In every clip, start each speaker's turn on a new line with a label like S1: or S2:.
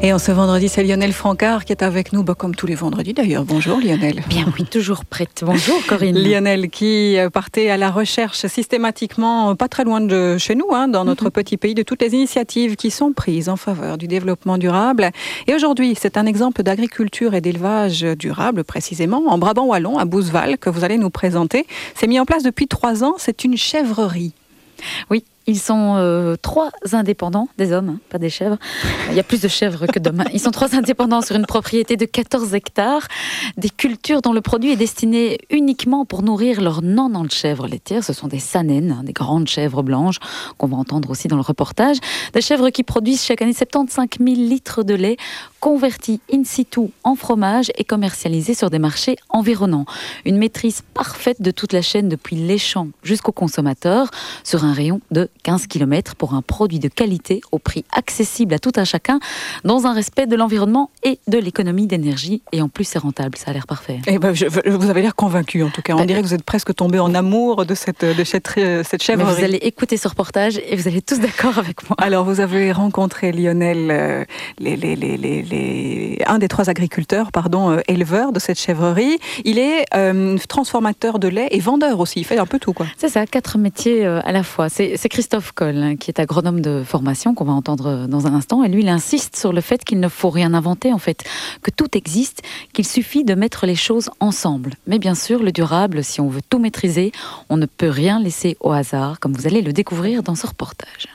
S1: Et en ce vendredi, c'est Lionel Francard qui est avec nous, bah, comme tous les vendredis d'ailleurs. Bonjour Lionel.
S2: Bien oui, toujours prête. Bonjour Corinne.
S1: Lionel qui euh, partait à la recherche systématiquement, euh, pas très loin de chez nous, hein, dans notre mhm. petit pays, de toutes les initiatives qui sont prises en faveur du développement durable. Et aujourd'hui, c'est un exemple d'agriculture et d'élevage durable, précisément, en Brabant Wallon, à Bouzeval, que vous allez nous présenter. C'est mis en place depuis trois ans, c'est une chèvrerie.
S2: Oui, ils sont euh, trois indépendants, des hommes, hein, pas des chèvres. Il y a plus de chèvres que d'hommes. Ils sont trois indépendants sur une propriété de 14 hectares, des cultures dont le produit est destiné uniquement pour nourrir leurs 90 chèvres laitières. Ce sont des sanènes, hein, des grandes chèvres blanches, qu'on va entendre aussi dans le reportage. Des chèvres qui produisent chaque année 75 000 litres de lait, convertis in situ en fromage et commercialisés sur des marchés environnants. Une maîtrise parfaite de toute la chaîne depuis les champs jusqu'au consommateur sur un rayon de 15 km pour un produit de qualité au prix accessible à tout un chacun, dans un respect de l'environnement et de l'économie d'énergie. Et en plus, c'est rentable, ça a l'air parfait.
S1: Et eh ben, vous avez l'air convaincu en tout cas. On ben, dirait que vous êtes presque tombé en amour de cette, de cette, cette chèvre.
S2: vous allez écouter ce reportage et vous allez tous d'accord avec moi.
S1: Alors, vous avez rencontré Lionel, euh, les, les, les, les, un des trois agriculteurs, pardon, euh, éleveurs de cette chèvrerie. Il est euh, transformateur de lait et vendeur aussi. Il fait un peu tout, quoi.
S2: C'est ça, quatre métiers à la fois. C'est Christophe Christophe Coll, hein, qui est agronome de formation, qu'on va entendre dans un instant, et lui, il insiste sur le fait qu'il ne faut rien inventer, en fait, que tout existe, qu'il suffit de mettre les choses ensemble. Mais bien sûr, le durable, si on veut tout maîtriser, on ne peut rien laisser au hasard, comme vous allez le découvrir dans ce reportage.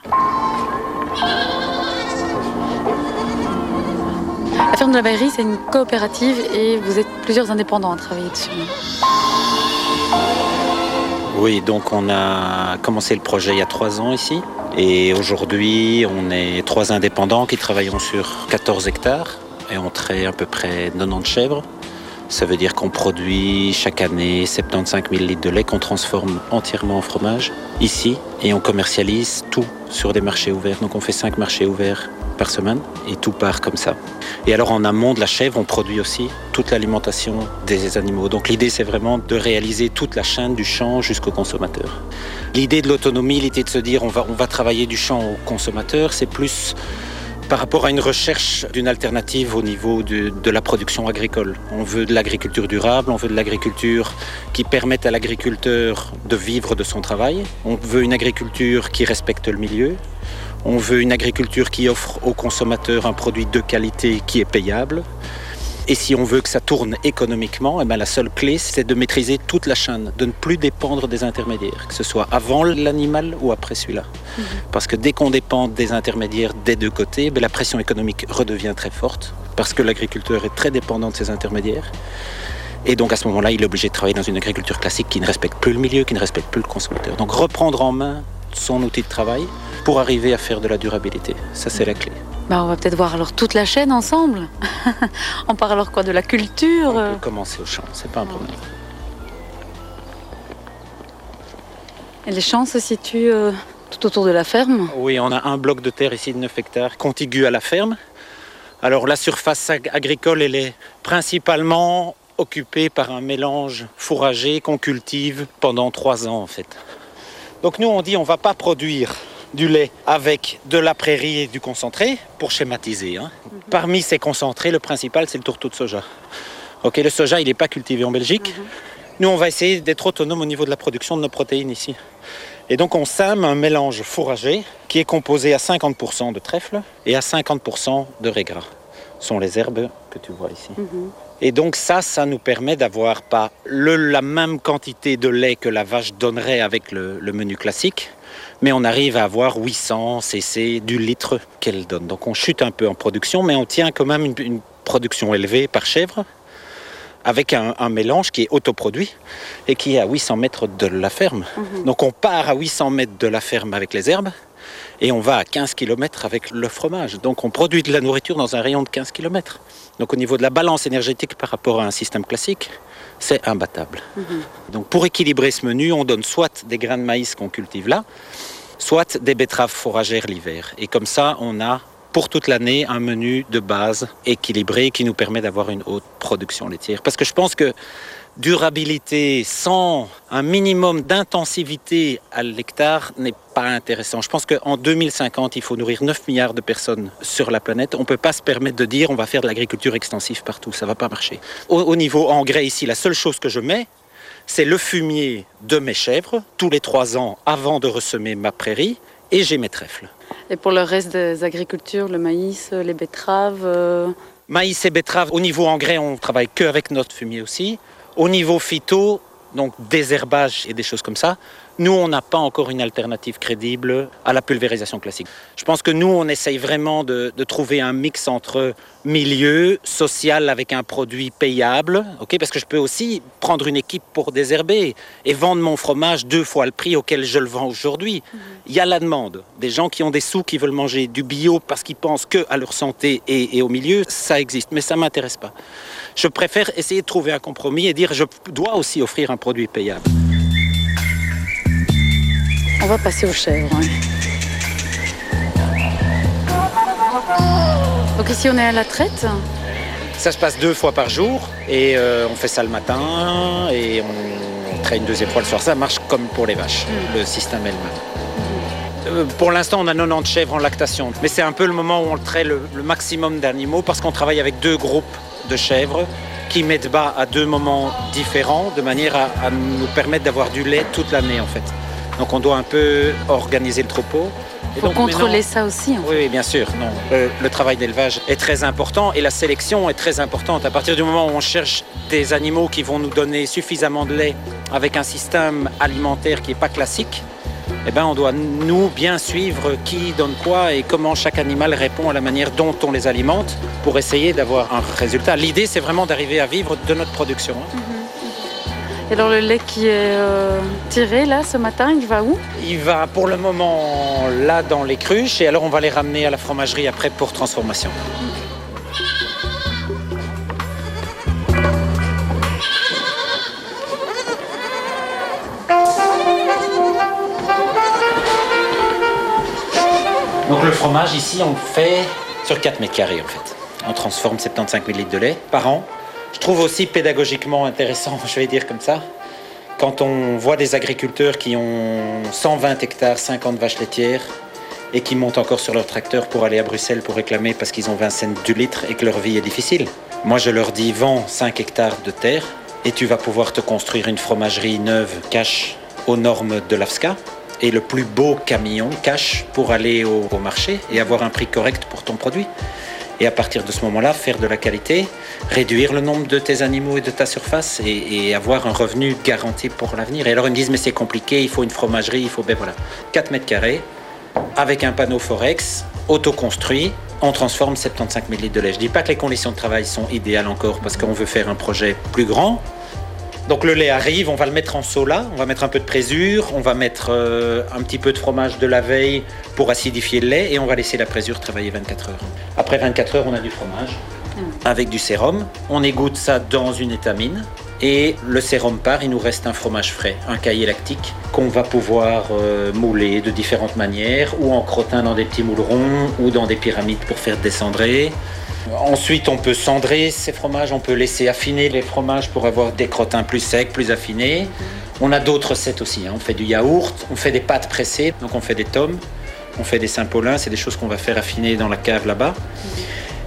S2: De la c'est une coopérative et vous êtes plusieurs indépendants à travailler dessus.
S3: Oui, donc on a commencé le projet il y a trois ans ici. Et aujourd'hui, on est trois indépendants qui travaillons sur 14 hectares et on traite à peu près 90 chèvres. Ça veut dire qu'on produit chaque année 75 000 litres de lait qu'on transforme entièrement en fromage ici et on commercialise tout sur des marchés ouverts. Donc on fait cinq marchés ouverts par semaine et tout part comme ça. Et alors en amont de la chèvre, on produit aussi toute l'alimentation des animaux. Donc l'idée c'est vraiment de réaliser toute la chaîne du champ jusqu'au consommateur. L'idée de l'autonomie, l'idée de se dire on va, on va travailler du champ au consommateur, c'est plus par rapport à une recherche d'une alternative au niveau de, de, la production agricole. On veut de l'agriculture durable, on veut de l'agriculture qui permette à l'agriculteur de vivre de son travail, on veut une agriculture qui respecte le milieu, on veut une agriculture qui offre aux consommateurs un produit de qualité qui est payable. Et si on veut que ça tourne économiquement, eh bien la seule clé, c'est de maîtriser toute la chaîne, de ne plus dépendre des intermédiaires, que ce soit avant l'animal ou après celui-là. Mhm. Parce que dès qu'on dépend des intermédiaires des deux côtés, ben, la pression économique redevient très forte, parce que l'agriculteur est très dépendant de ces intermédiaires. Et donc à ce moment-là, il est obligé de travailler dans une agriculture classique qui ne respecte plus le milieu, qui ne respecte plus le consommateur. Donc reprendre en main son outil de travail pour arriver à faire de la durabilité. Ça, c'est la clé.
S2: Bah, on va peut-être voir alors toute la chaîne ensemble. on parle alors quoi de la culture
S3: On peut commencer au champ, c'est pas un problème.
S2: Et les champs se situent euh, tout autour de la ferme
S3: Oui, on a un bloc de terre ici de 9 hectares contigu à la ferme. Alors la surface agricole, elle est principalement occupée par un mélange fourragé qu'on cultive pendant trois ans en fait. Donc nous on dit on va pas produire du lait avec de la prairie et du concentré, pour schématiser. Hein. Mhm. Parmi ces concentrés, le principal, c'est le tourteau de soja. Ok, le soja, il n'est pas cultivé en Belgique. Mhm. Nous, on va essayer d'être autonome au niveau de la production de nos protéines ici. Et donc, on sème un mélange fourragé qui est composé à 50% de trèfle et à 50% de régras. Ce sont les herbes que tu vois ici. Mhm. Et donc ça, ça nous permet d'avoir pas la même quantité de lait que la vache donnerait avec le menu classique, mais on arrive à avoir 800 cc du litre qu'elle donne. Donc on chute un peu en production, mais on tient quand même une, production élevée par chèvre, avec un, mélange qui est autoproduit et qui est à 800 mètres de la ferme. Mhm. Donc on part à 800 mètres de la ferme avec les herbes et on va à 15 km avec le fromage. Donc on produit de la nourriture dans un rayon de 15 km. Donc au niveau de la balance énergétique par rapport à un système classique, c'est imbattable. Mhm. Donc pour équilibrer ce menu, on donne soit des grains de maïs qu'on cultive là, soit des betteraves fourragères l'hiver. Et comme ça, on a pour toute l'année un menu de base équilibré qui nous permet d'avoir une haute production laitière. Parce que je pense que durabilité sans un minimum d'intensivité à l'hectare n'est pas intéressant. Je pense qu'en 2050, il faut nourrir 9 milliards de personnes sur la planète. On ne peut pas se permettre de dire on va faire de l'agriculture extensive partout. Ça ne va pas marcher. Au, au niveau engrais ici, la seule chose que je mets, c'est le fumier de mes chèvres tous les trois ans avant de ressemer ma prairie et j'ai mes trèfles.
S2: Et pour le reste des agricultures, le maïs, les betteraves euh,
S3: Maïs et betteraves, au niveau engrais, on travaille que avec notre fumier aussi. Au niveau phyto, donc désherbage et des choses comme ça, nous, on n'a pas encore une alternative crédible à la pulvérisation classique. Je pense que nous, on essaye vraiment de, de trouver un mix entre milieu, social avec un produit payable, ok parce que je peux aussi prendre une équipe pour désherber et vendre mon fromage deux fois le prix auquel je le vends aujourd'hui. Il y a la demande. Des gens qui ont des sous, qui veulent manger du bio parce qu'ils pensent que à leur santé et, et au milieu, ça existe, mais ça m'intéresse pas. Je préfère essayer de trouver un compromis et dire je dois aussi offrir un produit payable.
S2: On va passer aux chèvres. ouais. Donc ici on est à la traite.
S3: Ça se passe deux fois par jour et euh, on fait ça le matin et on traite une deuxième fois le soir. Ça marche comme pour les vaches, le système est le même. Euh, Pour l'instant, on a 90 chèvres en lactation, mais c'est un peu le moment où on traite le, le maximum d'animaux parce qu'on travaille avec deux groupes de chèvres qui mettent bas à deux moments différents de manière à, à nous permettre d'avoir du lait toute l'année en fait. Donc on doit un peu organiser le troupeau. Et
S2: Pour
S3: donc,
S2: contrôler ça aussi. en fait.
S3: oui, oui, bien sûr. Non. Le, le travail d'élevage est très important et la sélection est très importante. À partir du moment où on cherche des animaux qui vont nous donner suffisamment de lait avec un système alimentaire qui n'est pas classique, eh ben, on doit nous bien suivre qui donne quoi et comment chaque animal répond à la manière dont on les alimente pour essayer d'avoir un résultat. L'idée, c'est vraiment d'arriver à vivre de notre production. hein.
S2: Et alors le lait qui est euh, tiré là ce matin, il va où?
S3: Il va pour le moment là dans les cruches et alors on va les ramener à la fromagerie après pour transformation. Donc le fromage ici on le fait sur 4 mètres carrés en fait. On transforme 75 000 litres de lait par an. Je trouve aussi pédagogiquement intéressant, je vais dire comme ça, quand on voit des agriculteurs qui ont 120 hectares, 50 vaches laitières, et qui montent encore sur leur tracteur pour aller à Bruxelles pour réclamer parce qu'ils ont 20 cents du litre et que leur vie est difficile. Moi, je leur dis, vends 5 hectares de terre et tu vas pouvoir te construire une fromagerie neuve cash aux normes de l'AFSCA et le plus beau camion cash pour aller au, au marché et avoir un prix correct pour ton produit. Et à partir de ce moment-là, faire de la qualité, réduire le nombre de tes animaux et de ta surface et, avoir un revenu garanti pour l'avenir. Et alors ils me disent, mais c'est compliqué, il faut une fromagerie, il faut... Ben voilà, 4 mètres carrés, avec un panneau Forex, auto-construit, on transforme 75 000 litres de lait. Je dis pas que les conditions de travail sont idéales encore parce qu'on veut faire un projet plus grand. Donc le lait arrive, on va le mettre en sola, on va mettre un peu de présure, on va mettre euh, un petit peu de fromage de la veille pour acidifier le lait et on va laisser la présure travailler 24 heures. Après 24 heures, on a du fromage avec du sérum. On égoutte ça dans une étamine et le sérum part, il nous reste un fromage frais, un cahier lactique qu'on va pouvoir euh, mouler de différentes manières ou en crottin dans des petits moules ronds ou dans des pyramides pour faire descendrer. Ensuite, on peut cendrer ces fromages, on peut laisser affiner les fromages pour avoir des crottins plus secs, plus affinés. On a d'autres recettes aussi. hein. On fait du yaourt, on fait des pâtes pressées, donc on fait des tomes, on fait des saint-paulins, c'est des choses qu'on va faire affiner dans la cave là-bas.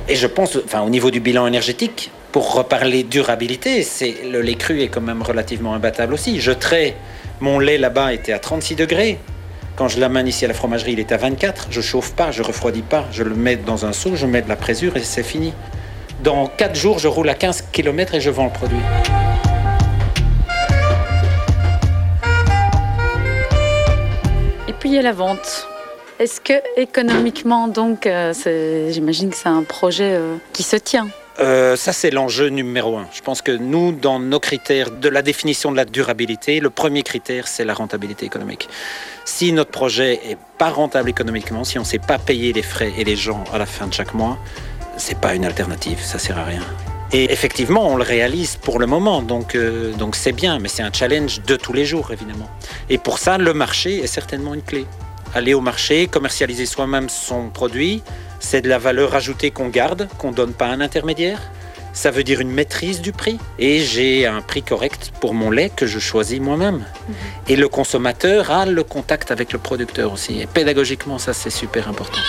S3: Et je pense, enfin, au niveau du bilan énergétique, pour reparler durabilité, c'est le lait cru est quand même relativement imbattable aussi. Je trais mon lait là-bas était à 36 degrés. Quand je l'amène ici à la fromagerie, il est à 24. Je chauffe pas, je refroidis pas. Je le mets dans un seau, je mets de la présure et c'est fini. Dans 4 jours, je roule à 15 km et je vends le produit.
S2: Et puis il y a la vente. Est-ce que économiquement donc, euh, j'imagine que c'est un projet euh, qui se tient?
S3: Euh, ça, c'est l'enjeu numéro un. Je pense que nous, dans nos critères de la définition de la durabilité, le premier critère, c'est la rentabilité économique. Si notre projet est pas rentable économiquement, si on ne sait pas payer les frais et les gens à la fin de chaque mois, c'est pas une alternative, ça sert à rien. Et effectivement, on le réalise pour le moment, euh, donc c'est bien, mais c'est un challenge de tous les jours, évidemment. Et pour ça, le marché est certainement une clé. Aller au marché, commercialiser soi-même son produit, c'est de la valeur ajoutée qu'on garde, qu'on donne pas à un intermédiaire? Ça veut dire une maîtrise du prix? Et j'ai un prix correct pour mon lait que je choisis moi-même. Et le consommateur a le contact avec le producteur aussi. Et pédagogiquement, ça c'est super important.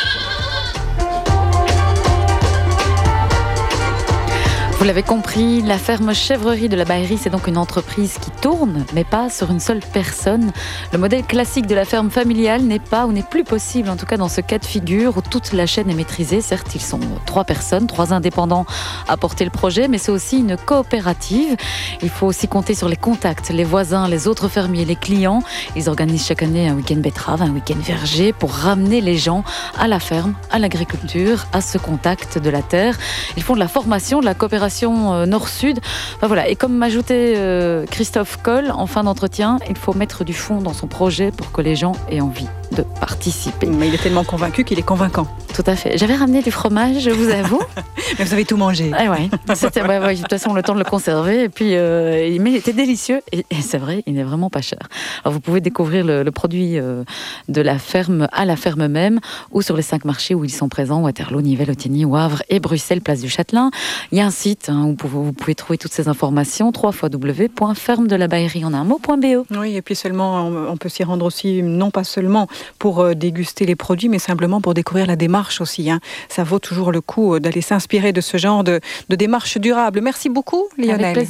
S2: L'avez compris, la ferme chèvrerie de la Baillerie, c'est donc une entreprise qui tourne, mais pas sur une seule personne. Le modèle classique de la ferme familiale n'est pas ou n'est plus possible, en tout cas dans ce cas de figure où toute la chaîne est maîtrisée. Certes, ils sont trois personnes, trois indépendants à porter le projet, mais c'est aussi une coopérative. Il faut aussi compter sur les contacts, les voisins, les autres fermiers, les clients. Ils organisent chaque année un week-end betterave, un week-end verger pour ramener les gens à la ferme, à l'agriculture, à ce contact de la terre. Ils font de la formation, de la coopération euh, nord-sud. Et comme m'ajoutait euh, Christophe Coll en fin d'entretien, il faut mettre du fond dans son projet pour que les gens aient envie de participer.
S1: Mais il est tellement convaincu qu'il est convaincant.
S2: Tout à fait. J'avais ramené du fromage, je vous avoue.
S1: Mais vous avez tout mangé.
S2: Ah ouais. C'était, de toute façon, le temps de le conserver. Et puis, euh, mais il était délicieux. Et, c'est vrai, il n'est vraiment pas cher. Alors, vous pouvez découvrir le, produit euh, de la ferme à la ferme même, ou sur les cinq marchés où ils sont présents Waterloo, Nivelles, Ottigny, Wavre et Bruxelles, place du Châtelain. Il y a un site hein, où vous pouvez, trouver toutes ces informations www.ferme-de-la-baillerie en un mot.bo.
S1: Oui, et puis seulement, on peut s'y rendre aussi, non pas seulement pour euh, déguster les produits, mais simplement pour découvrir la démarche aussi. Hein. Ça vaut toujours le coup euh, d'aller s'inspirer de ce genre de, de démarche durable. Merci beaucoup, Lionel.